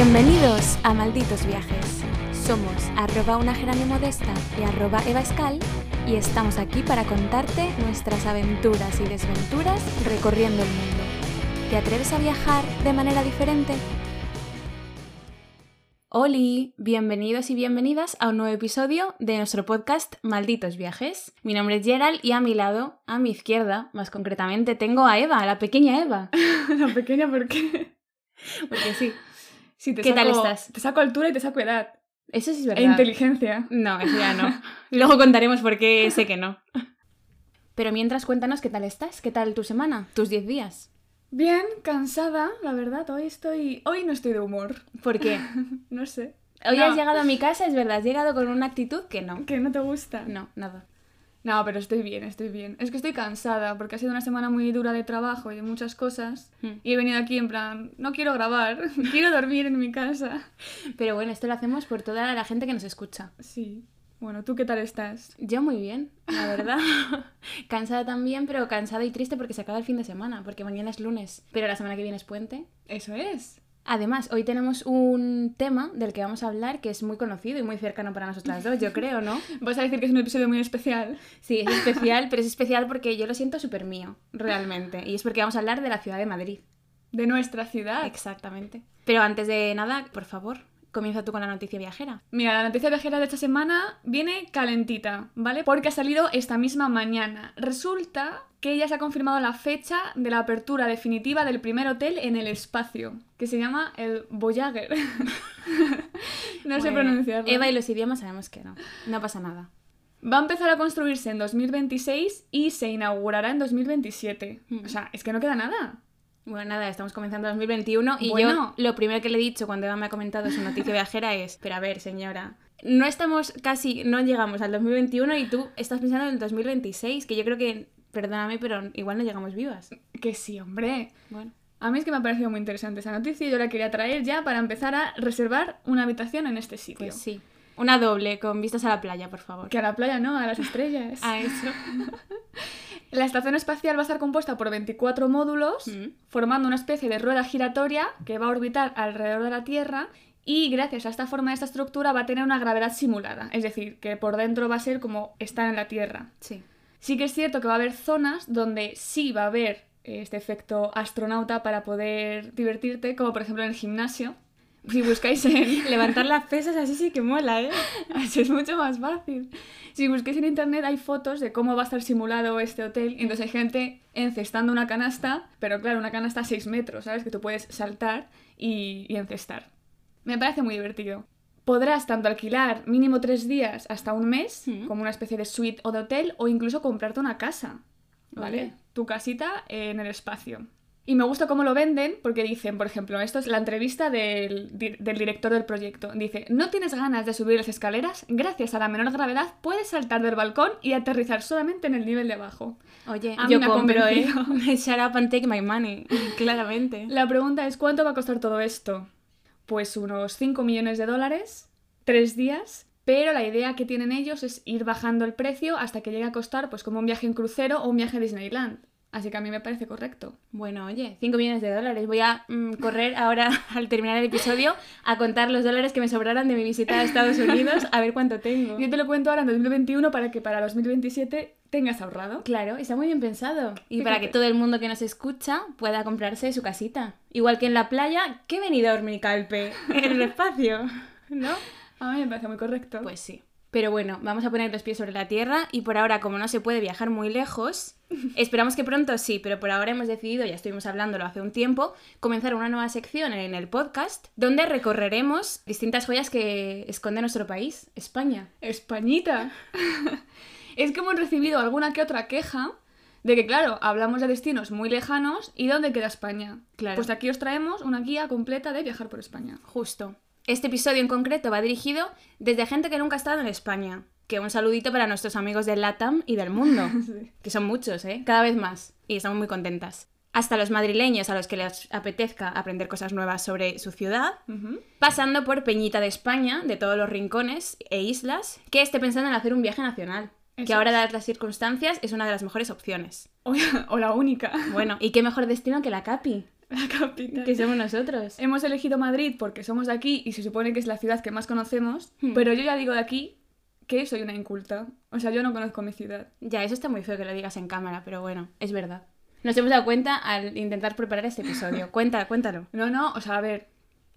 Bienvenidos a Malditos Viajes. Somos arroba una gerane modesta y arroba Eva Escal y estamos aquí para contarte nuestras aventuras y desventuras recorriendo el mundo. ¿Te atreves a viajar de manera diferente? Oli, bienvenidos y bienvenidas a un nuevo episodio de nuestro podcast Malditos Viajes. Mi nombre es Gerald y a mi lado, a mi izquierda, más concretamente, tengo a Eva, la pequeña Eva. La pequeña, ¿por qué? Porque sí, Sí, te ¿Qué tal estás? Te saco altura y te saco edad. eso sí es E verdad. inteligencia. No, eso ya no. Luego contaremos por qué sé que no. Pero mientras cuéntanos qué tal estás, qué tal tu semana, tus 10 días. Bien, cansada, la verdad. Hoy estoy. Hoy no estoy de humor. ¿Por qué? No sé. Hoy No. has llegado a mi casa, es verdad, has llegado con una actitud que no. ¿Que no te gusta? No, nada. No, pero estoy bien, estoy bien. Es que estoy cansada porque ha sido una semana muy dura de trabajo y de muchas cosas. Hmm. Y he venido aquí en plan, no quiero grabar, quiero dormir en mi casa. Pero bueno, esto lo hacemos por toda la gente que nos escucha. Sí. Bueno, ¿tú qué tal estás? Yo muy bien, la verdad. cansada también, pero cansada y triste porque se acaba el fin de semana, porque mañana es lunes, pero la semana que viene es puente. Eso es. Además, hoy tenemos un tema del que vamos a hablar que es muy conocido y muy cercano para nosotras dos, yo creo, ¿no? Vas a decir que es un episodio muy especial. Sí, es especial, pero es especial porque yo lo siento súper mío, realmente. Y es porque vamos a hablar de la ciudad de Madrid. De nuestra ciudad. Exactamente. Pero antes de nada, por favor, comienza tú con la noticia viajera. Mira, la noticia viajera de esta semana viene calentita, ¿vale? Porque ha salido esta misma mañana. Resulta que ya se ha confirmado la fecha de la apertura definitiva del primer hotel en el espacio, que se llama el Voyager. no sé pronunciarlo. Eva y los idiomas sabemos que no. No pasa nada. Va a empezar a construirse en 2026 y se inaugurará en 2027. Mm. O sea, es que no queda nada. Bueno, nada, estamos comenzando 2021 y Bueno. yo lo primero que le he dicho cuando Eva me ha comentado su noticia viajera es, pero a ver, señora, no estamos casi, no llegamos al 2021 y tú estás pensando en el 2026, que yo creo que, perdóname, pero igual no llegamos vivas. Que sí, hombre. Bueno. A mí es que me ha parecido muy interesante esa noticia y yo la quería traer ya para empezar a reservar una habitación en este sitio. Pues sí. Una doble, con vistas a la playa, por favor. Que a la playa no, a las estrellas. A eso. La estación espacial va a estar compuesta por 24 módulos, Mm. formando una especie de rueda giratoria que va a orbitar alrededor de la Tierra y gracias a esta forma de esta estructura va a tener una gravedad simulada, es decir, que por dentro va a ser como estar en la Tierra. Sí. Sí que es cierto que va a haber zonas donde sí va a haber eh, este efecto astronauta para poder divertirte, como por ejemplo en el gimnasio. Si buscáis en, Levantar las pesas así sí que mola, ¿eh? Así es mucho más fácil. Si busquéis en internet hay fotos de cómo va a estar simulado este hotel. Entonces hay gente encestando una canasta, pero claro, una canasta a 6 metros, ¿sabes? Que tú puedes saltar y, y encestar. Me parece muy divertido. Podrás tanto alquilar mínimo 3 días hasta un mes, Mm. como una especie de suite o de hotel, o incluso comprarte una casa. ¿Vale? Vale. Tu casita en el espacio. Y me gusta cómo lo venden porque dicen, por ejemplo, esto es la entrevista del, del director del proyecto. Dice, ¿no tienes ganas de subir las escaleras? Gracias a la menor gravedad puedes saltar del balcón y aterrizar solamente en el nivel de abajo. Oye, A mí yo me compro, ¿eh? Shut up and take my money, claramente. La pregunta es, ¿cuánto va a costar todo esto? Pues unos 5 millones de dólares, 3 días, pero la idea que tienen ellos es ir bajando el precio hasta que llegue a costar pues como un viaje en crucero o un viaje a Disneyland. Así que a mí me parece correcto. Bueno, oye, 5 millones de dólares. Voy a mm, correr ahora, al terminar el episodio, a contar los dólares que me sobraran de mi visita a Estados Unidos, a ver cuánto tengo. Yo te lo cuento ahora en 2021 para que para 2027 tengas ahorrado. Claro, está muy bien pensado. Y para que todo el mundo que nos escucha pueda comprarse su casita. Igual que en la playa, ¿qué venidor mi calpe? En el espacio, ¿no? A mí me parece muy correcto. Pues sí. Pero bueno, vamos a poner los pies sobre la tierra y por ahora, como no se puede viajar muy lejos, esperamos que pronto sí, pero por ahora hemos decidido, ya estuvimos hablándolo hace un tiempo, comenzar una nueva sección en el podcast donde recorreremos distintas joyas que esconde nuestro país, España. Españita. es que hemos recibido alguna que otra queja de que, claro, hablamos de destinos muy lejanos y ¿dónde queda España? Claro. Pues aquí os traemos una guía completa de viajar por España. Justo. Este episodio en concreto va dirigido desde gente que nunca ha estado en España. Que un saludito para nuestros amigos del LATAM y del mundo. Sí. que son muchos, ¿eh? Cada vez más. Y estamos muy contentas. Hasta los madrileños a los que les apetezca aprender cosas nuevas sobre su ciudad. Pasando por Peñita de España, de todos los rincones e islas, que esté pensando en hacer un viaje nacional. Eso que ahora, dadas las circunstancias, es una de las mejores opciones. O, o la única. Bueno, ¿y qué mejor destino que la Capi? La capital. Que somos nosotros. Hemos elegido Madrid porque somos de aquí y se supone que es la ciudad que más conocemos, Hmm. pero yo ya digo de aquí que soy una inculta. O sea, yo no conozco mi ciudad. Ya, eso está muy feo que lo digas en cámara, pero bueno, es verdad. Nos hemos dado cuenta al intentar preparar este episodio. Cuenta, cuéntalo. No, no, o sea, a ver.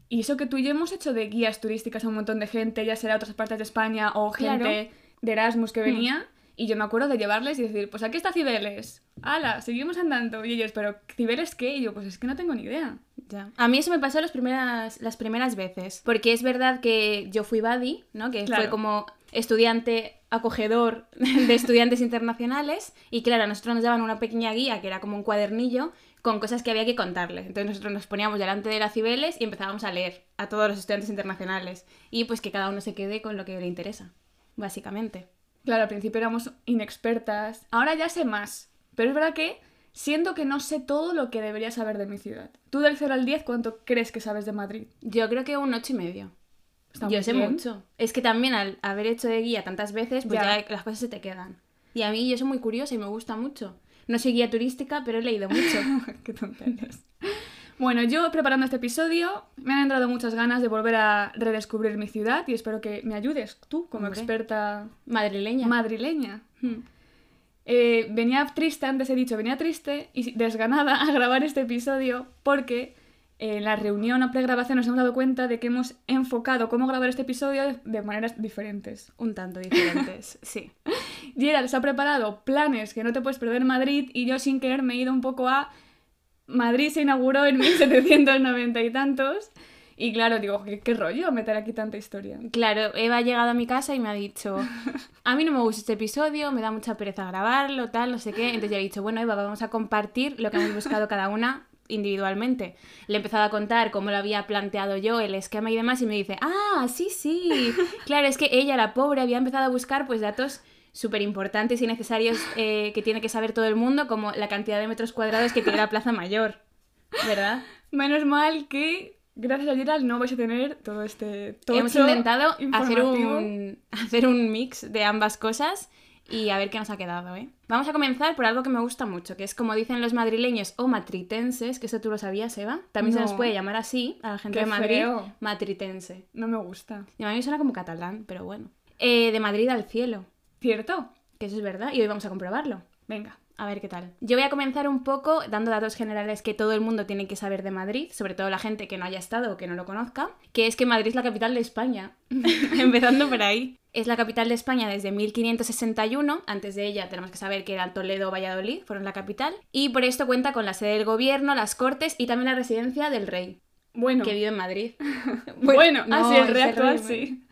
Y eso que tú y yo hemos hecho de guías turísticas a un montón de gente, ya sea de otras partes de España o gente Claro. de Erasmus que venía. Y yo me acuerdo de llevarles y decir, pues aquí está Cibeles. ¡Hala! Seguimos andando. Y ellos, ¿pero Cibeles qué? Y yo, pues es que no tengo ni idea. Ya. A mí eso me pasó las primeras, las primeras veces. Porque es verdad que yo fui buddy, ¿no? Que Claro. fue como estudiante acogedor de estudiantes internacionales. Y claro, a nosotros nos daban una pequeña guía que era como un cuadernillo con cosas que había que contarles. Entonces nosotros nos poníamos delante de la Cibeles y empezábamos a leer a todos los estudiantes internacionales. Y pues que cada uno se quede con lo que le interesa, básicamente. Claro, al principio éramos inexpertas. Ahora ya sé más. Pero es verdad que siento que no sé todo lo que debería saber de mi ciudad. Tú del 0 al 10, ¿cuánto crees que sabes de Madrid? Yo creo que un ocho y medio. Está Yo sé bien. mucho. Es que también al haber hecho de guía tantas veces, pues Ya. ya, las cosas se te quedan. Y a mí yo soy muy curiosa y me gusta mucho. No soy guía turística, pero he leído mucho. Qué tonterías. Bueno, yo preparando este episodio me han entrado muchas ganas de volver a redescubrir mi ciudad y espero que me ayudes tú como Hombre. experta Madrileña. madrileña. Hmm. Eh, venía triste, antes he dicho, venía triste y desganada a grabar este episodio porque eh, en la reunión o pregrabación nos hemos dado cuenta de que hemos enfocado cómo grabar este episodio de, de maneras diferentes. Un tanto diferentes, sí. Gerald se ha preparado planes que no te puedes perder en Madrid y yo sin querer me he ido un poco a... Madrid se inauguró en 1790 y tantos y claro, digo, ¿qué, qué rollo meter aquí tanta historia? Claro, Eva ha llegado a mi casa y me ha dicho, a mí no me gusta este episodio, me da mucha pereza grabarlo, tal, no sé qué. Entonces le he dicho, bueno, Eva, vamos a compartir lo que hemos buscado cada una individualmente. Le he empezado a contar cómo lo había planteado yo, el esquema y demás, y me dice, ah, sí, sí. Claro, es que ella, la pobre, había empezado a buscar pues datos súper importantes y necesarios eh, que tiene que saber todo el mundo, como la cantidad de metros cuadrados que tiene la Plaza Mayor. ¿Verdad? Menos mal que gracias a Gerald no vais a tener todo este... Hemos intentado hacer un, hacer un mix de ambas cosas y a ver qué nos ha quedado, ¿eh? Vamos a comenzar por algo que me gusta mucho, que es como dicen los madrileños o matritenses, que eso tú lo sabías, Eva. También se nos No. puede llamar así a la gente Qué de Madrid, feo. matritense. No me gusta. Y a mí me suena como catalán, pero bueno. Eh, de Madrid al cielo, ¿Cierto? que eso es verdad, y hoy vamos a comprobarlo. Venga. A ver qué tal. Yo voy a comenzar un poco dando datos generales que todo el mundo tiene que saber de Madrid, sobre todo la gente que no haya estado o que no lo conozca, que es que Madrid es la capital de España. Empezando por ahí. Es la capital de España desde 1561, antes de ella tenemos que saber que eran Toledo o Valladolid, fueron la capital, y por esto cuenta con la sede del gobierno, las cortes y también la residencia del rey, Bueno. que vive en Madrid. Bueno, no, así es ese real, rey, sí.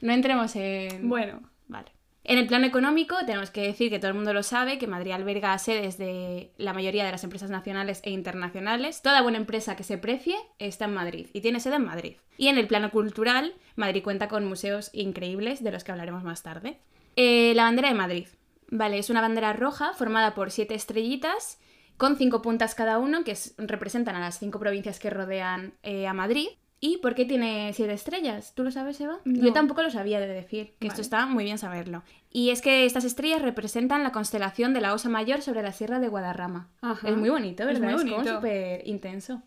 No entremos en... Bueno. Vale. En el plano económico, tenemos que decir que todo el mundo lo sabe, que Madrid alberga sedes de la mayoría de las empresas nacionales e internacionales. Toda buena empresa que se precie está en Madrid y tiene sede en Madrid. Y en el plano cultural, Madrid cuenta con museos increíbles de los que hablaremos más tarde. Eh, la bandera de Madrid. Vale, es una bandera roja formada por siete estrellitas con cinco puntas cada uno que es- representan a las cinco provincias que rodean eh, a Madrid. ¿Y por qué tiene siete estrellas? ¿Tú lo sabes, Eva? No. Yo tampoco lo sabía de decir, que esto está muy bien saberlo. Y es que estas estrellas representan la constelación de la Osa Mayor sobre la Sierra de Guadarrama. Ajá. Es muy bonito, Es ¿verdad? muy Es, como bonito. súper intenso.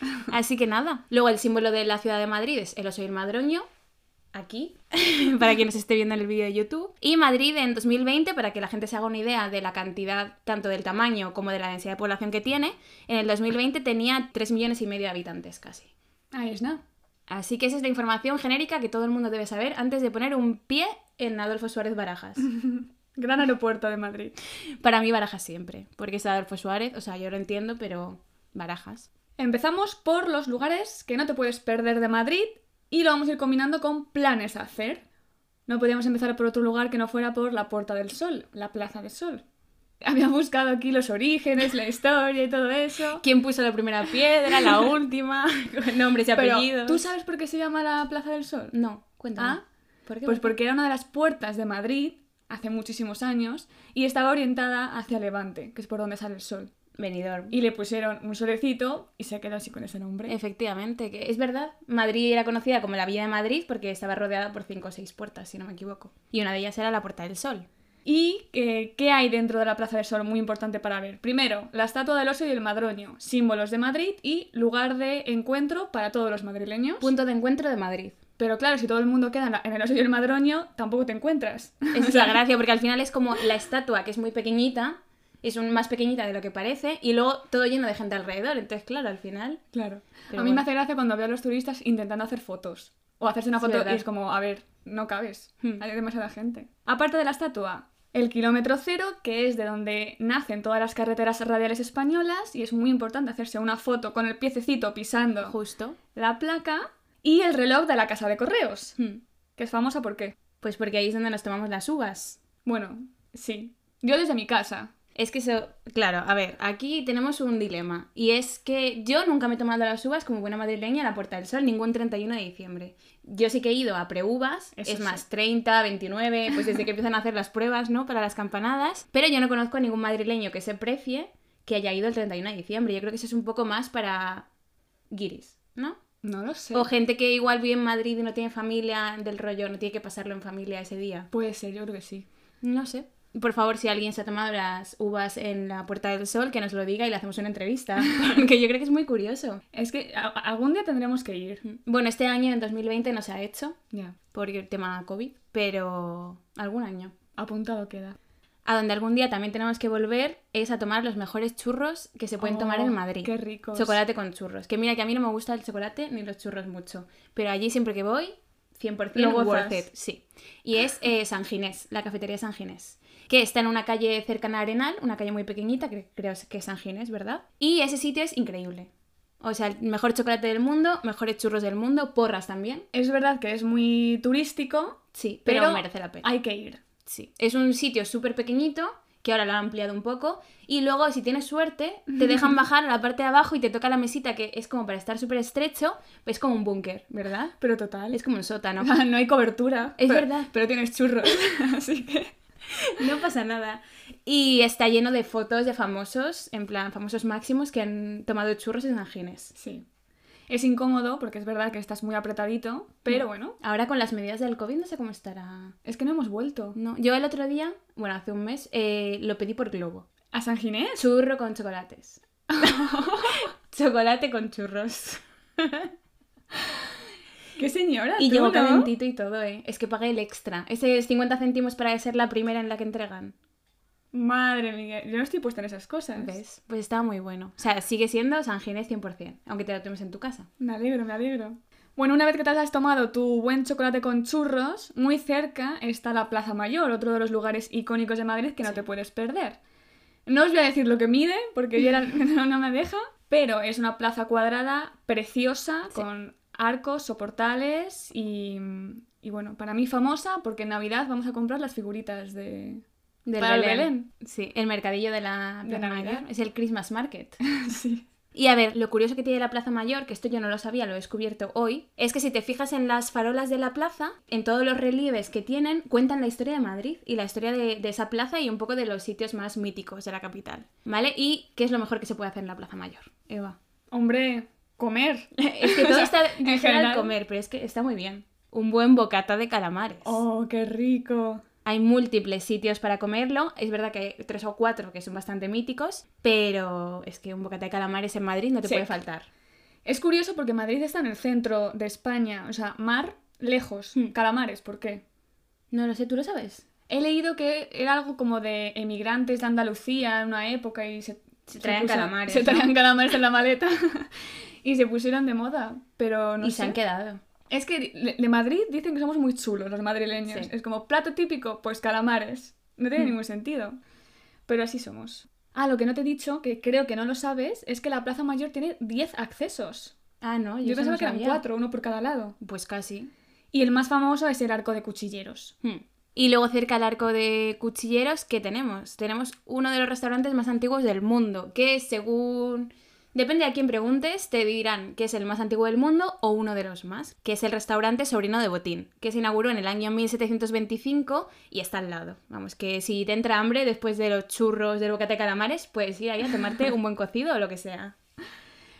Así que nada. Luego el símbolo de la ciudad de Madrid es el oso y el madroño. Aquí, para quien nos esté viendo en el vídeo de YouTube. Y Madrid en 2020, para que la gente se haga una idea de la cantidad, tanto del tamaño como de la densidad de población que tiene, en el 2020 tenía 3 millones y medio de habitantes casi. Ahí es nada. Así que esa es la información genérica que todo el mundo debe saber antes de poner un pie en Adolfo Suárez Barajas. Gran aeropuerto de Madrid. Para mí Barajas siempre, porque es Adolfo Suárez, o sea, yo lo entiendo, pero Barajas. Empezamos por los lugares que no te puedes perder de Madrid y lo vamos a ir combinando con planes a hacer. No podíamos empezar por otro lugar que no fuera por la Puerta del Sol, la Plaza del Sol. Había buscado aquí los orígenes, la historia y todo eso. ¿Quién puso la primera piedra, la última? Con nombres y Pero, apellidos. ¿tú sabes por qué se llama la Plaza del Sol? No, cuéntame. ¿Ah? ¿Por qué? Pues porque era una de las puertas de Madrid hace muchísimos años y estaba orientada hacia Levante, que es por donde sale el sol. Benidorm. Y le pusieron un solecito y se quedó así con ese nombre. Efectivamente, que es verdad. Madrid era conocida como la Villa de Madrid porque estaba rodeada por cinco o seis puertas, si no me equivoco. Y una de ellas era la Puerta del Sol. ¿Y eh, qué hay dentro de la Plaza del Sol muy importante para ver? Primero, la estatua del oso y el madroño, símbolos de Madrid y lugar de encuentro para todos los madrileños. Punto de encuentro de Madrid. Pero claro, si todo el mundo queda en, la- en el oso y el madroño, tampoco te encuentras. Es la gracia, porque al final es como la estatua, que es muy pequeñita, es un, más pequeñita de lo que parece, y luego todo lleno de gente alrededor. Entonces, claro, al final. Claro. Pero a mí bueno. me hace gracia cuando veo a los turistas intentando hacer fotos. O hacerse una foto verdad. y es como, a ver, no cabes. Hmm. Hay demasiada gente. Aparte de la estatua, el kilómetro cero, que es de donde nacen todas las carreteras radiales españolas, y es muy importante hacerse una foto con el piececito pisando Justo. la placa. Y el reloj de la casa de correos, Hmm. que es famosa por qué. Pues porque ahí es donde nos tomamos las uvas. Bueno, sí. Yo desde mi casa. Es que eso, claro, a ver, aquí tenemos un dilema. Y es que yo nunca me he tomado las uvas como buena madrileña a la Puerta del Sol, ningún 31 de diciembre. Yo sí que he ido a preuvas, es sí. más, 30, 29, pues desde que empiezan a hacer las pruebas, ¿no? Para las campanadas. Pero yo no conozco a ningún madrileño que se precie que haya ido el 31 de diciembre. Yo creo que eso es un poco más para guiris, ¿no? No lo sé. O gente que igual vive en Madrid y no tiene familia del rollo, no tiene que pasarlo en familia ese día. Puede ser, yo creo que sí. No sé. Por favor, si alguien se ha tomado las uvas en la Puerta del Sol, que nos lo diga y le hacemos una entrevista. Porque yo creo que es muy curioso. Es que algún día tendremos que ir. Bueno, este año, en 2020, no se ha hecho Ya. por el tema COVID, pero algún año. Apuntado queda. A donde algún día también tenemos que volver es a tomar los mejores churros que se pueden tomar Oh, en Madrid. Qué ricos. Chocolate con churros. Que mira que a mí no me gusta el chocolate ni los churros mucho. Pero allí siempre que voy, 100% Lo worth gozas. it. Sí. Y es eh, San Ginés, la cafetería San Ginés. Que está en una calle cercana a Arenal, una calle muy pequeñita, que creo que es San Ginés, ¿verdad? Y ese sitio es increíble. O sea, el mejor chocolate del mundo, mejores churros del mundo, porras también. Es verdad que es muy turístico, Sí, pero, pero, merece la pena. hay que ir. Sí. Es un sitio súper pequeñito, que ahora lo han ampliado un poco. Y luego, si tienes suerte, te dejan bajar a la parte de abajo y te toca la mesita, que es como para estar súper estrecho. Es como un búnker, ¿verdad? Pero total. Es como un sótano. no hay cobertura. Es pero- verdad. Pero tienes churros. Así que. No pasa nada. Y está lleno de fotos de famosos, en plan, famosos máximos que han tomado churros en San Ginés. Sí. Es incómodo porque es verdad que estás muy apretadito, pero bueno, Ahora con las medidas del COVID no sé cómo estará. es que no hemos vuelto. No, yo el otro día, bueno, hace un mes, eh, lo pedí por globo. ¿A San Ginés? Churro con chocolates. Chocolate con churros. ¡Qué señora! Y llegó ¿no? calentito y todo, ¿eh? Es que pagué el extra. Ese es 50 céntimos para ser la primera en la que entregan. Madre mía, yo no estoy puesta en esas cosas. ¿Ves? Pues estaba muy bueno. O sea, sigue siendo San Ginés 100%, aunque te lo tomes en tu casa. Me alegro, me alegro. Bueno, una vez que te has tomado tu buen chocolate con churros, muy cerca está la Plaza Mayor, otro de los lugares icónicos de Madrid que no te puedes perder. No os voy a decir lo que mide, porque ya no, no me deja, pero es una plaza cuadrada preciosa, con arcos, soportales y, y bueno, para mí famosa porque en Navidad vamos a comprar las figuritas de... Del Para Belén. Sí, el mercadillo de la Plaza Navidad. Mayor. Es el Christmas Market. sí. Y a ver, lo curioso que tiene la Plaza Mayor, que esto yo no lo sabía, lo he descubierto hoy, es que si te fijas en las farolas de la plaza, en todos los relieves que tienen, cuentan la historia de Madrid y la historia de, de esa plaza y un poco de los sitios más míticos de la capital. ¿Vale? ¿Y qué es lo mejor que se puede hacer en la Plaza Mayor? Eva. Hombre, comer. Es que todo está en en general. comer, pero es que está muy bien. Un buen bocata de calamares. Oh, qué rico. Hay múltiples sitios para comerlo. Es verdad que hay tres o cuatro que son bastante míticos, pero es que un bocata de calamares en Madrid no te Sí. puede faltar. Es curioso porque Madrid está en el centro de España, o sea, mar lejos, Hmm. calamares, ¿por qué? No lo sé, ¿tú lo sabes? He leído que era algo como de emigrantes de Andalucía en una época y se, Se traían calamares, Se ¿no? traían calamares en la maleta y se pusieron de moda, pero no y sé. se han quedado. Es que de, Madrid dicen que somos muy chulos los madrileños. Sí. Es como plato típico, pues calamares. No tiene Hmm. ningún sentido. Pero así somos. Ah, lo que no te he dicho, que creo que no lo sabes, es que la Plaza Mayor tiene 10 accesos. Ah, no, yo, Yo, pensaba no que eran sabía. 4, uno por cada lado. Pues casi. Y el más famoso es el arco de cuchilleros. Hmm. Y luego cerca al arco de cuchilleros, ¿qué tenemos? Tenemos uno de los restaurantes más antiguos del mundo, que según... Depende a quién preguntes, te dirán que es el más antiguo del mundo o uno de los más, que es el restaurante Sobrino de Botín, que se inauguró en el año 1725 y está al lado. Vamos, que si te entra hambre después de los churros del bocata de calamares, puedes ir ahí a tomarte un buen cocido o lo que sea.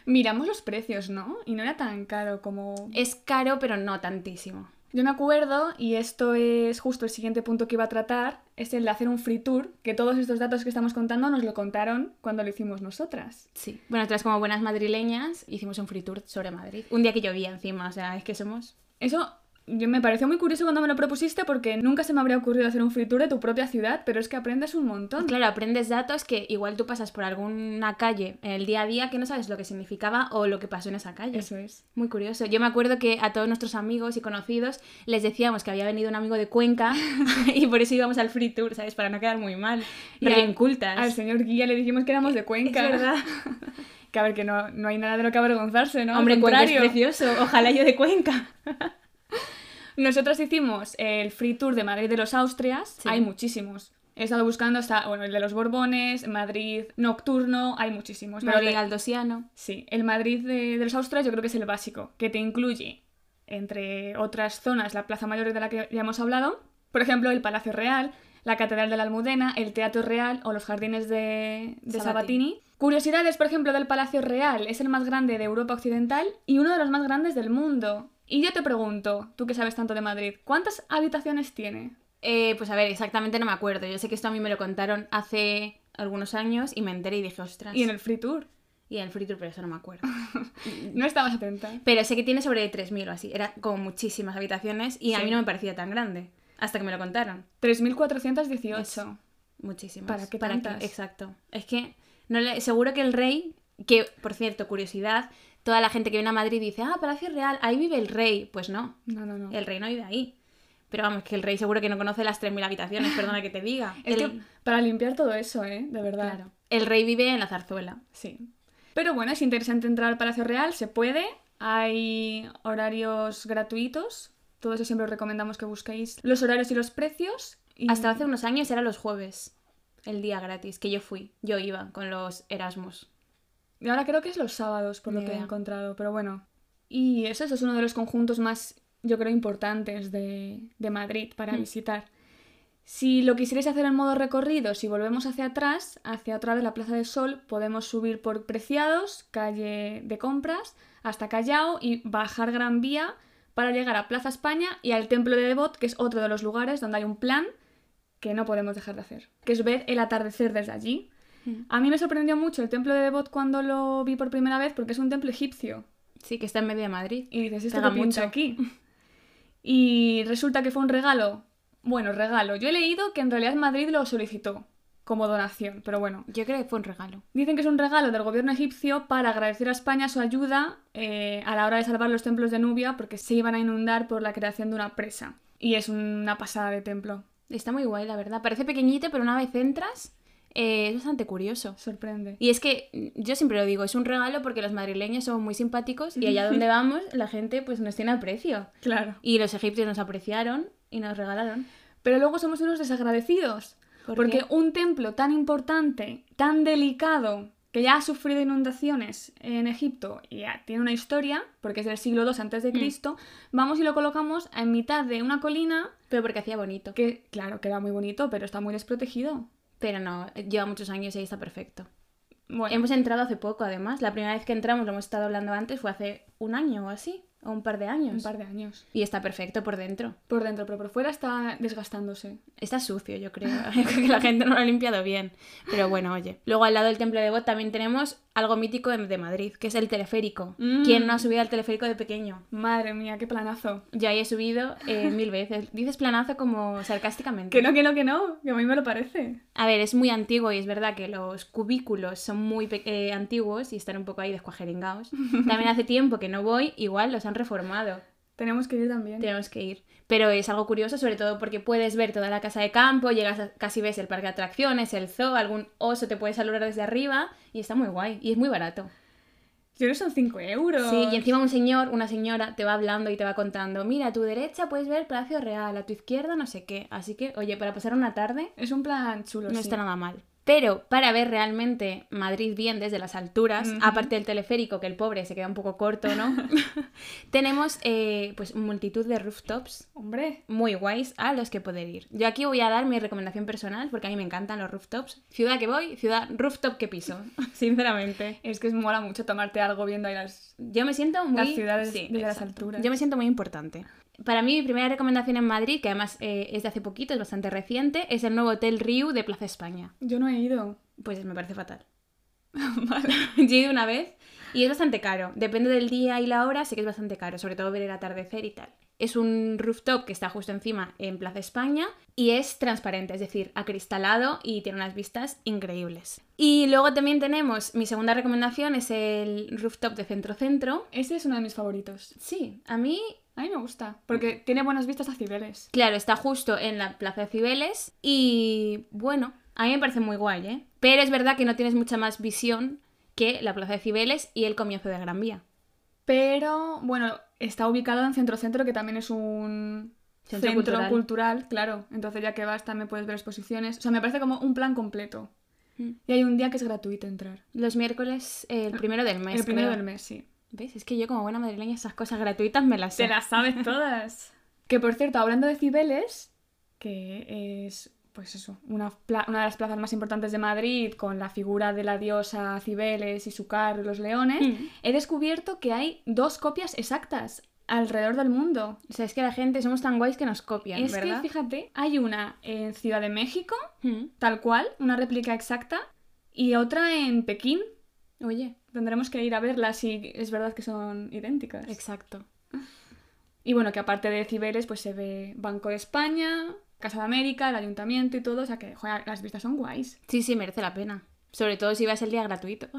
Miramos los precios, ¿no? Y no era tan caro como... Es caro, pero no tantísimo. Yo me acuerdo, y esto es justo el siguiente punto que iba a tratar, es el de hacer un free tour, que todos estos datos que estamos contando nos lo contaron cuando lo hicimos nosotras. Sí. Bueno, nosotras como buenas madrileñas hicimos un free tour sobre Madrid. Un día que llovía encima, o sea, es que somos... Eso yo me pareció muy curioso cuando me lo propusiste porque nunca se me habría ocurrido hacer un free tour de tu propia ciudad, pero es que aprendes un montón. Claro, aprendes datos que igual tú pasas por alguna calle en el día a día que no sabes lo que significaba o lo que pasó en esa calle. Eso es. Muy curioso. Yo me acuerdo que a todos nuestros amigos y conocidos les decíamos que había venido un amigo de Cuenca y por eso íbamos al free tour, ¿sabes? Para no quedar muy mal. Y Re al- incultas. Al señor Guía le dijimos que éramos de Cuenca. Es verdad. Que a ver, que no, no hay nada de lo que avergonzarse, ¿no? Hombre, Cuenca es precioso. Ojalá yo de Cuenca. Nosotras hicimos el free tour de Madrid de los Austrias. Sí. Hay muchísimos. He estado buscando hasta, bueno, el de los Borbones, Madrid Nocturno, hay muchísimos. Pero Madrid el de- Galdosiano. Sí, el Madrid de, de los Austrias yo creo que es el básico, que te incluye, entre otras zonas, la Plaza Mayor de la que ya hemos hablado, por ejemplo, el Palacio Real, la Catedral de la Almudena, el Teatro Real o los jardines de, de Sabatini. Sabatini. Curiosidades, por ejemplo, del Palacio Real, es el más grande de Europa Occidental y uno de los más grandes del mundo. Y yo te pregunto, tú que sabes tanto de Madrid, ¿cuántas habitaciones tiene? Eh, pues a ver, exactamente no me acuerdo. Yo sé que esto a mí me lo contaron hace algunos años y me enteré y dije, ostras. Y en el Free Tour. Y en el free tour, pero eso no me acuerdo. No estabas atenta. Pero sé que tiene sobre 3.000 o así. Era como muchísimas habitaciones y a mí no me parecía tan grande. Hasta que me lo contaron. 3.418. Eso. Muchísimas. ¿Para qué tantas? Exacto. Es que no le... seguro que el rey, que por cierto, curiosidad, toda la gente que viene a Madrid dice, ah, Palacio Real, ahí vive el rey. Pues no, No, no, no. el rey no vive ahí. Pero vamos, que el rey seguro que no conoce las 3.000 habitaciones, perdona que te diga. Es el... que para limpiar todo eso, ¿eh? De verdad. Claro. El rey vive en la zarzuela. Sí. Pero bueno, es interesante entrar al Palacio Real, se puede. Hay horarios gratuitos. Todo eso siempre os recomendamos que busquéis los horarios y los precios. Y... Hasta hace unos años era los jueves, el día gratis, que yo fui. Yo iba con los Erasmus. Y ahora creo que es los sábados, por lo que he encontrado. Pero bueno. Y eso, eso es uno de los conjuntos más, yo creo, importantes de, de Madrid para Mm. visitar. Si lo quisierais hacer en modo recorrido, si volvemos hacia atrás, hacia otra vez la Plaza del Sol, podemos subir por Preciados, calle de compras, hasta Callao y bajar Gran Vía para llegar a Plaza España y al Templo de Devot, que es otro de los lugares donde hay un plan que no podemos dejar de hacer, que es ver el atardecer desde allí. A mí me sorprendió mucho el Templo de Devot cuando lo vi por primera vez porque es un templo egipcio. Sí, que está en medio de Madrid. Y dices, ¿esto Pega pinta mucho. aquí? Y resulta que fue un regalo. Bueno, regalo. Yo he leído que en realidad Madrid lo solicitó como donación, pero bueno. Yo creo que fue un regalo. Dicen que es un regalo del gobierno egipcio para agradecer a España su ayuda eh, a la hora de salvar los templos de Nubia porque se iban a inundar por la creación de una presa. Y es una pasada de templo. Está muy guay, la verdad. Parece pequeñito, pero una vez entras, eh, es bastante curioso. Sorprende. Y es que mm, yo siempre lo digo, es un regalo porque los madrileños somos muy simpáticos y allá donde vamos la gente pues nos tiene aprecio. Claro. Y los egipcios nos apreciaron y nos regalaron. Pero luego somos unos desagradecidos. ¿Por porque qué? un templo tan importante, tan delicado, que ya ha sufrido inundaciones en Egipto y ya tiene una historia, porque es del siglo II antes Mm. de Cristo, vamos y lo colocamos en mitad de una colina Pero porque hacía bonito. que, claro, queda muy bonito, pero está muy desprotegido. Pero no, lleva muchos años y ahí está perfecto. Bueno, Hemos entrado hace poco, además. La primera vez que entramos, lo hemos estado hablando antes, fue hace un año o así, o un par de años. un par de años. Y está perfecto por dentro. Por dentro, pero por fuera está desgastándose. Está sucio, yo creo. que la gente no lo ha limpiado bien. Pero bueno, oye. Luego al lado del Templo de Bot también tenemos algo mítico de, Madrid, que es el teleférico. Mm. ¿Quién no ha subido al teleférico de pequeño? Madre mía, qué planazo. Yo ahí he subido eh, mil veces. Dices planazo como sarcásticamente. Que no, que no, que no, que a mí me lo parece. A ver, es muy antiguo y es verdad que los cubículos son muy eh, antiguos y están un poco ahí descuajeringados. También hace tiempo que no voy, igual los han reformado. Tenemos que ir también. Tenemos que ir. Pero es algo curioso, sobre todo porque puedes ver toda la casa de campo, llegas a- casi ves el parque de atracciones, el zoo, algún oso te puede saludar desde arriba y está muy guay y es muy barato. Yo no son 5 euros. Sí, y encima un señor, una señora te va hablando y te va contando, mira, a tu derecha puedes ver el Palacio Real, a tu izquierda no sé qué. Así que, oye, para pasar una tarde Es un plan chulo, no sí. está nada mal. Pero para ver realmente Madrid bien desde las alturas, Ujú. aparte del teleférico, que el pobre se queda un poco corto, ¿no? Tenemos eh, pues multitud de rooftops Hombre, muy guays a los que poder ir. Yo aquí voy a dar mi recomendación personal porque a mí me encantan los rooftops. Ciudad que voy, ciudad rooftop que piso, sinceramente. es que es mola mucho tomarte algo viendo ahí las... Yo me siento muy... Las ciudades sí, desde las exacto. alturas. Yo me siento muy importante. Para mí, mi primera recomendación en Madrid, que además eh, es de hace poquito, es bastante reciente, es el nuevo Hotel Riu de Plaza España. Yo no he ido. Pues me parece fatal. vale. Yo he ido una vez y es bastante caro. Depende del día y la hora, sí que es bastante caro, sobre todo ver el atardecer y tal. Es un rooftop que está justo encima en Plaza España y es transparente, es decir, acristalado y tiene unas vistas increíbles. Y luego también tenemos, mi segunda recomendación es el rooftop de Centro Centro. Ese es uno de mis favoritos. Sí, a mí A mí me gusta, porque tiene buenas vistas a Cibeles. Claro, está justo en la Plaza de Cibeles y bueno, a mí me parece muy guay, ¿eh? Pero es verdad que no tienes mucha más visión que la Plaza de Cibeles y el comienzo de Gran Vía. Pero, bueno, está ubicado en Centro Centro, que también es un Centro centro, cultural. cultural. claro. Entonces ya que vas también puedes ver exposiciones. O sea, me parece como un plan completo. Mm. Y hay un día que es gratuito entrar. Los miércoles, eh, el primero del mes. El primero creo. del mes, sí. ¿Ves? Es que yo como buena madrileña esas cosas gratuitas me las sé. Te las sabes todas. que por cierto, hablando de Cibeles, que es, pues eso, una, una de las plazas más importantes de Madrid, con la figura de la diosa Cibeles y su carro y los leones, Mm. he descubierto que hay dos copias exactas alrededor del mundo. O sea, es que la gente somos tan guays que nos copian, es ¿verdad? que, fíjate, hay una en Ciudad de México, Mm. tal cual, una réplica exacta, y otra en Pekín. Oye, Tendremos que ir a verlas si es verdad que son idénticas. exacto. Y bueno, que aparte de Cibeles, pues se ve Banco de España, Casa de América, el Ayuntamiento y todo. O sea que, joder, las vistas son guays. Sí, sí, merece la pena. Sobre todo si vas el día gratuito.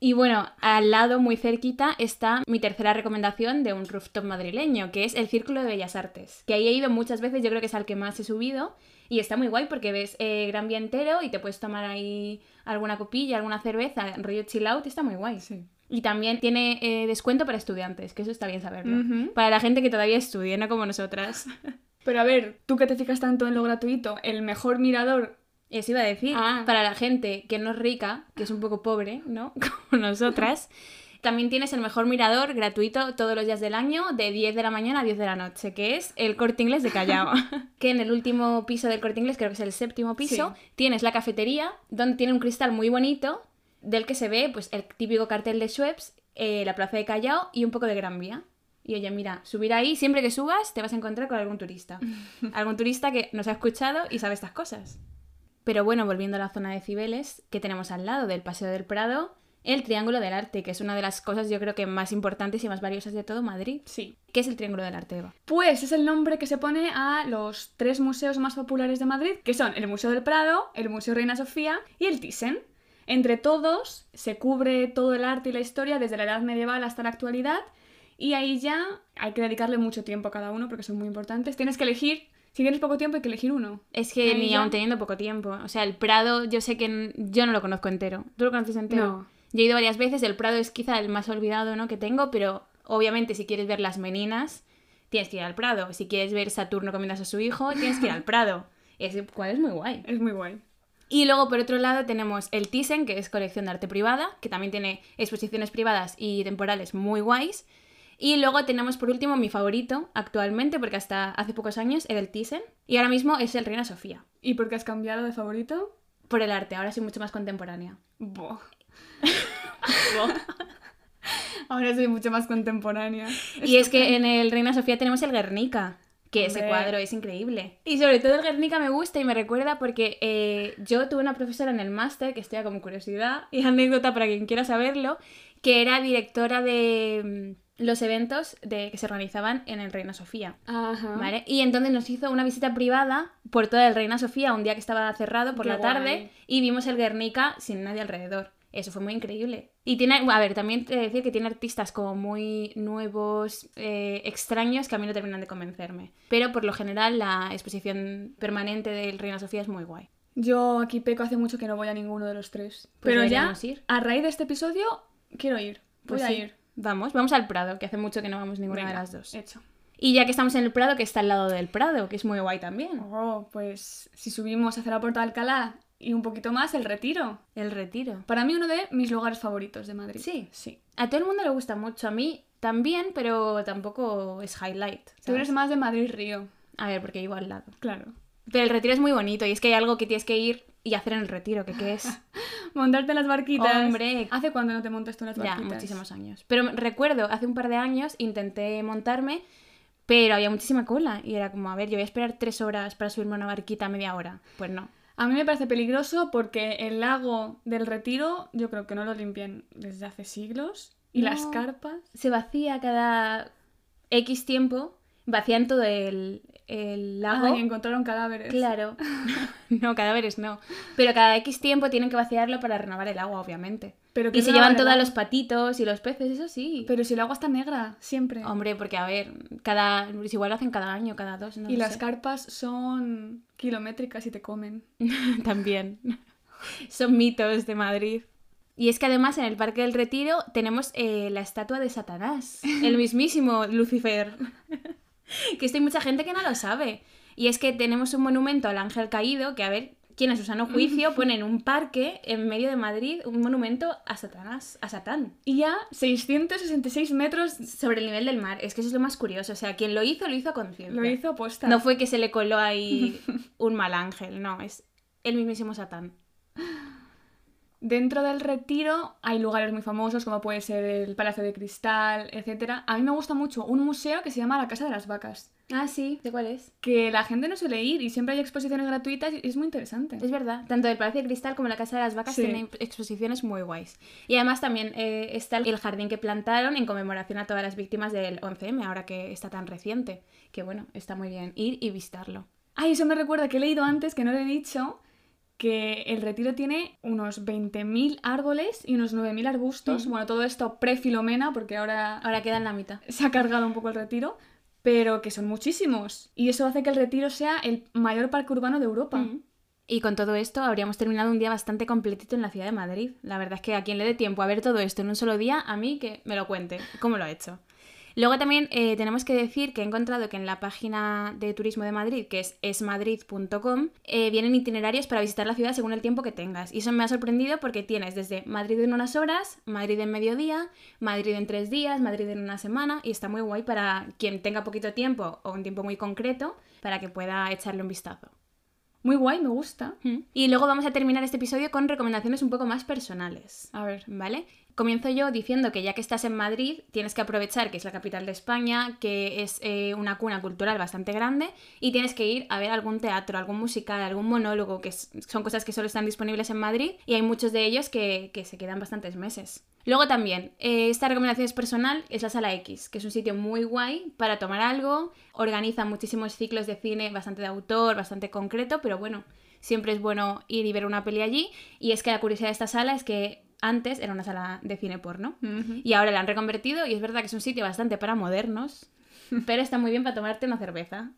y bueno, al lado, muy cerquita, está mi tercera recomendación de un rooftop madrileño, que es el Círculo de Bellas Artes. Que ahí he ido muchas veces, yo creo que es al que más he subido. Y está muy guay porque ves eh, Gran Vía entero y te puedes tomar ahí alguna copilla, alguna cerveza, rollo chill out, y está muy guay. Sí. Y también tiene eh, descuento para estudiantes, que eso está bien saberlo. Para la gente que todavía estudia, no como nosotras. Pero a ver, tú que te fijas tanto en lo gratuito, el mejor mirador. Eso iba a decir, Ah. para la gente que no es rica, que es un poco pobre, ¿no? Como nosotras, también tienes el mejor mirador gratuito todos los días del año, de 10 de la mañana a 10 de la noche, que es el Corte Inglés de Callao. que en el último piso del Corte Inglés, creo que es el séptimo piso, Sí. tienes la cafetería, donde tiene un cristal muy bonito, del que se ve pues el típico cartel de Schweppes, eh, la plaza de Callao y un poco de Gran Vía. Y oye, mira, subir ahí, siempre que subas, te vas a encontrar con algún turista. algún turista que nos ha escuchado y sabe estas cosas. Pero bueno, volviendo a la zona de Cibeles, que tenemos al lado del Paseo del Prado, el Triángulo del Arte, que es una de las cosas yo creo que más importantes y más valiosas de todo Madrid. Sí. ¿Qué es el Triángulo del Arte, Eva? Pues es el nombre que se pone a los tres museos más populares de Madrid, que son el Museo del Prado, el Museo Reina Sofía y el Thyssen. Entre todos se cubre todo el arte y la historia desde la edad medieval hasta la actualidad y ahí ya hay que dedicarle mucho tiempo a cada uno porque son muy importantes. Tienes que elegir, si tienes poco tiempo hay que elegir uno. Es que ni aún teniendo poco tiempo. O sea, el Prado, yo sé que yo no lo conozco entero. ¿Tú lo conoces entero? No. Yo he ido varias veces, el Prado es quizá el más olvidado ¿no? que tengo, pero obviamente si quieres ver las meninas, tienes que ir al Prado. Si quieres ver Saturno comiéndose a su hijo, tienes que ir al Prado. Ese cual es muy guay. Es muy guay. Y luego, por otro lado, tenemos el Thyssen, que es colección de arte privada, que también tiene exposiciones privadas y temporales muy guays. Y luego tenemos, por último, mi favorito actualmente, porque hasta hace pocos años era el Thyssen. Y ahora mismo es el Reina Sofía. ¿Y por qué has cambiado de favorito? Por el arte, ahora soy mucho más contemporánea. Buah. Ahora soy mucho más contemporánea. Y es que en el Reina Sofía tenemos el Guernica, que ese Hombre. cuadro es increíble. Y sobre todo el Guernica me gusta y me recuerda porque eh, yo tuve una profesora en el máster, que estoy como curiosidad y anécdota para quien quiera saberlo, que era directora de mm, los eventos de, que se organizaban en el Reina Sofía. Ajá. ¿Vale? Y entonces nos hizo una visita privada por toda el Reina Sofía un día que estaba cerrado por Qué la tarde y vimos el Guernica sin nadie alrededor. Eso fue muy increíble. Y tiene, a ver, también te decir que tiene artistas como muy nuevos, eh, extraños, que a mí no terminan de convencerme. Pero por lo general la exposición permanente del Reina Sofía es muy guay. Yo aquí peco hace mucho que no voy a ninguno de los tres. Pues Pero ya, ir. a raíz de este episodio, quiero ir. Voy Pues a sí. ir. Vamos, vamos al Prado, que hace mucho que no vamos ninguna de las dos. Hecho. Y ya que estamos en el Prado, que está al lado del Prado, que es muy guay también. Oh, pues si subimos hacia la Puerta de Alcalá y un poquito más, el Retiro. El Retiro. Para mí uno de mis lugares favoritos de Madrid. Sí. Sí. A todo el mundo le gusta mucho, a mí también, pero tampoco es highlight. Tú ¿sabes? eres más de Madrid-Río. A ver, porque vivo al lado. Claro. Pero el retiro es muy bonito y es que hay algo que tienes que ir y hacer en el retiro, que qué es. Montarte las barquitas. Hombre. ¿Hace cuándo no te montas tú las ya, barquitas? muchísimos años. Pero recuerdo, hace un par de años intenté montarme, pero había muchísima cola y era como, a ver, yo voy a esperar tres horas para subirme a una barquita a media hora. Pues no. A mí me parece peligroso porque el lago del retiro yo creo que no lo limpian desde hace siglos. Y No. las carpas. Se vacía cada X tiempo, vacían todo el, el lago. Ah, y encontraron cadáveres. Claro. no, cadáveres no. Pero cada X tiempo tienen que vaciarlo para renovar el agua, obviamente. Pero Y se llevan todos los patitos y los peces, eso sí. Pero si el agua está negra, siempre. Hombre, porque a ver, cada pues igual lo hacen cada año, cada dos, no y las sé. carpas son kilométricas y te comen. También. Son mitos de Madrid. Y es que además en el Parque del Retiro tenemos eh, la estatua de Satanás, el mismísimo Lucifer. que esto hay mucha gente que no lo sabe. Y es que tenemos un monumento al ángel caído que, a ver, quien a su sano juicio pone en un parque en medio de Madrid un monumento a Satanás, a Satán. Y ya 666 metros Sobre el nivel del mar. Es que eso es lo más curioso. O sea, quien lo hizo, lo hizo a conciencia. lo hizo aposta. No fue que se le coló ahí un mal ángel, no, es el mismísimo Satán. Dentro del retiro hay lugares muy famosos como puede ser el Palacio de Cristal, etc. A mí me gusta mucho un museo que se llama la Casa de las Vacas, Ah, sí, ¿de cuál es? que la gente no suele ir y siempre hay exposiciones gratuitas y es muy interesante. Es verdad, tanto el Palacio de Cristal como la Casa de las Vacas Sí. tienen exposiciones muy guays. Y además también eh, está el jardín que plantaron en conmemoración a todas las víctimas del 11M, ahora que está tan reciente. Que bueno, está muy bien ir y visitarlo. Ay, eso me recuerda que he leído antes, que no lo he dicho, que el retiro tiene unos 20.000 árboles y unos 9.000 arbustos. Bueno, todo esto pre-Filomena, porque ahora Ahora queda en la mitad. se ha cargado un poco el retiro, pero que son muchísimos. Y eso hace que el retiro sea el mayor parque urbano de Europa. Y con todo esto habríamos terminado un día bastante completito en la ciudad de Madrid. La verdad es que a quien le dé tiempo a ver todo esto en un solo día, a mí que me lo cuente, cómo lo ha hecho. Luego también eh, tenemos que decir que he encontrado que en la página de turismo de Madrid, que es esmadrid.com, eh, vienen itinerarios para visitar la ciudad según el tiempo que tengas. Y eso me ha sorprendido porque tienes desde Madrid en unas horas, Madrid en mediodía, Madrid en tres días, Madrid en una semana, y está muy guay para quien tenga poquito tiempo o un tiempo muy concreto para que pueda echarle un vistazo. Muy guay, me gusta. Y luego vamos a terminar este episodio con recomendaciones un poco más personales. A ver. ¿Vale? Comienzo yo diciendo que ya que estás en Madrid, tienes que aprovechar que es la capital de España, que es eh, una cuna cultural bastante grande, y tienes que ir a ver algún teatro, algún musical, algún monólogo, que son cosas que solo están disponibles en Madrid, y hay muchos de ellos que, que se quedan bastantes meses. Luego también, eh, esta recomendación es personal, es la Sala X, que es un sitio muy guay para tomar algo, organiza muchísimos ciclos de cine bastante de autor, bastante concreto, pero bueno, siempre es bueno ir y ver una peli allí, y es que la curiosidad de esta sala es que antes era una sala de cine porno. Y ahora la han reconvertido y es verdad que es un sitio bastante para modernos, pero está muy bien para tomarte una cerveza.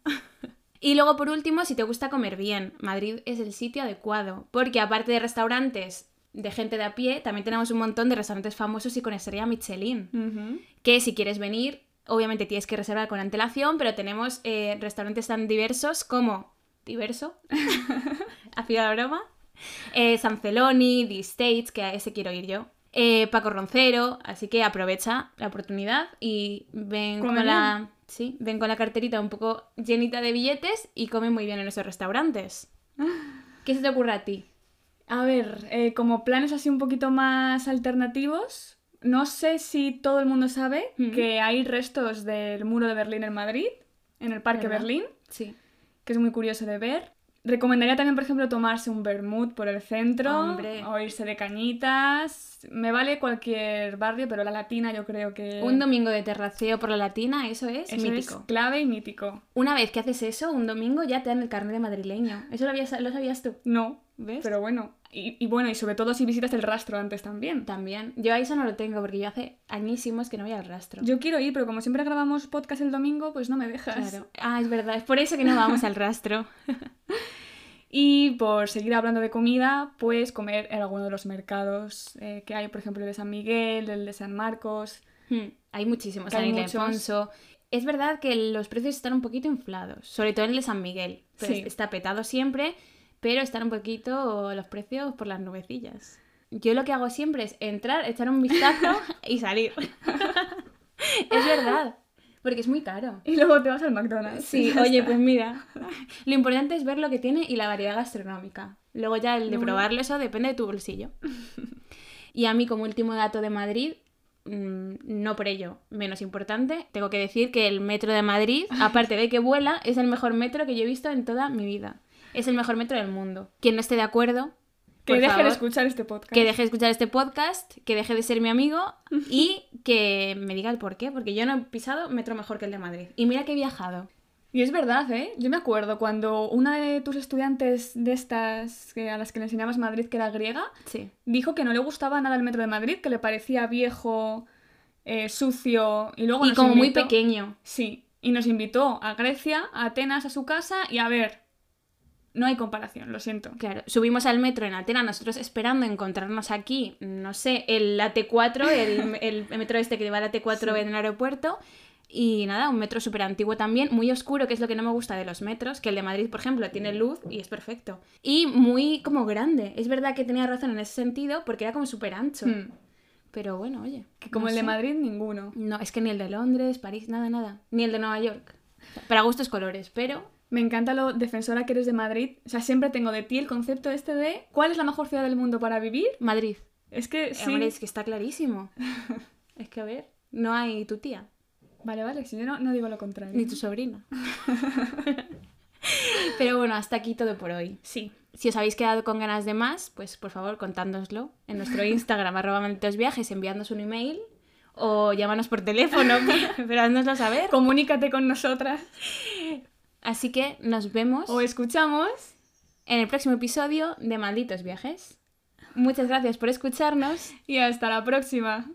Y luego, por último, si te gusta comer bien, Madrid es el sitio adecuado, porque aparte de restaurantes de gente de a pie, también tenemos un montón de restaurantes famosos y con estrella Michelin, que si quieres venir, obviamente tienes que reservar con antelación, pero tenemos eh, restaurantes tan diversos como diverso, hacía la broma, eh, Sanceloni, The States, que a ese quiero ir yo. eh, Paco Roncero, así que aprovecha la oportunidad y ven con la, sí, ven con la carterita un poco llenita de billetes y come muy bien en esos restaurantes. ¿Qué se te ocurre a ti? A ver, eh, como planes así un poquito más alternativos, no sé si todo el mundo sabe que hay restos del muro de Berlín en Madrid, en el Parque ¿Verdad? Berlín, Sí. que es muy curioso de ver. Recomendaría también, por ejemplo, tomarse un vermut por el centro Hombre. o irse de cañitas. Me vale cualquier barrio, pero la latina yo creo que Un domingo de terraceo por la latina, eso es eso mítico. es clave y mítico. Una vez que haces eso, un domingo ya te dan el carnet de madrileño. Eso lo, habías- lo sabías tú, No, ¿ves? pero bueno. Y, y bueno, y sobre todo si visitas el rastro antes también. También. Yo a eso no lo tengo porque yo hace añísimos que no voy al rastro. Yo quiero ir, pero como siempre grabamos podcast el domingo, pues no me dejas. Claro. Ah, es verdad. Es por eso que no vamos al rastro. Y por seguir hablando de comida, pues comer en alguno de los mercados eh, que hay, por ejemplo, el de San Miguel, el de San Marcos. Hmm, Hay muchísimos. Hay. Ildefonso. Es verdad que los precios están un poquito inflados. Sobre todo en el de San Miguel. Pues Sí. Está petado siempre, pero están un poquito los precios por las nubecillas. Yo lo que hago siempre es entrar, echar un vistazo y salir. es verdad. Porque es muy caro. Y luego te vas al McDonald's. Sí, oye, pues mira. Lo importante es ver lo que tiene y la variedad gastronómica. Luego ya el de probarlo, eso depende de tu bolsillo. Y a mí, como último dato de Madrid, mm, no por ello menos importante, tengo que decir que el metro de Madrid, aparte de que vuela, es el mejor metro que yo he visto en toda mi vida. Es el mejor metro del mundo. Quien no esté de acuerdo, Que deje favor, de escuchar este podcast. que deje de escuchar este podcast, que deje de ser mi amigo y que me diga el por qué, porque yo no he pisado metro mejor que el de Madrid. Y mira que he viajado. Y es verdad, ¿eh? Yo me acuerdo cuando una de tus estudiantes de estas que- a las que le enseñabas Madrid, que era griega, Sí. dijo que no le gustaba nada el metro de Madrid, que le parecía viejo, eh, sucio y luego Y nos como muy pequeño. Sí, y nos invitó a Grecia, a Atenas, a su casa y a ver, no hay comparación, lo siento. Claro, subimos al metro en Atenas, nosotros esperando encontrarnos aquí, no sé, el AT4, el, el metro este que lleva el AT4 en el aeropuerto. Y nada, un metro súper antiguo también, muy oscuro, que es lo que no me gusta de los metros, que el de Madrid, por ejemplo, tiene luz y es perfecto. Y muy como grande. Es verdad que tenía razón en ese sentido, porque era como súper ancho. Hmm, Pero bueno, oye. Que como no el de. Madrid, ninguno. No, es que ni el de Londres, París, nada, nada. Ni el de Nueva York. Para gustos colores, pero Me encanta lo defensora que eres de Madrid. O sea, siempre tengo de ti el concepto este de ¿cuál es la mejor ciudad del mundo para vivir? Madrid. Es que sí. Hombre, es que está clarísimo. es que a ver, no hay tu tía, Vale, vale, si yo no, no digo lo contrario. ni tu sobrina. Pero bueno, hasta aquí todo por hoy. Sí. Si os habéis quedado con ganas de más, pues por favor contándoslo en nuestro Instagram, arroba malditos viajes, enviándonos un email o llámanos por teléfono, pero háznoslo saber. Comunícate con nosotras Así que nos vemos o escuchamos. en el próximo episodio de Malditos Viajes. Muchas gracias por escucharnos. Y hasta la próxima.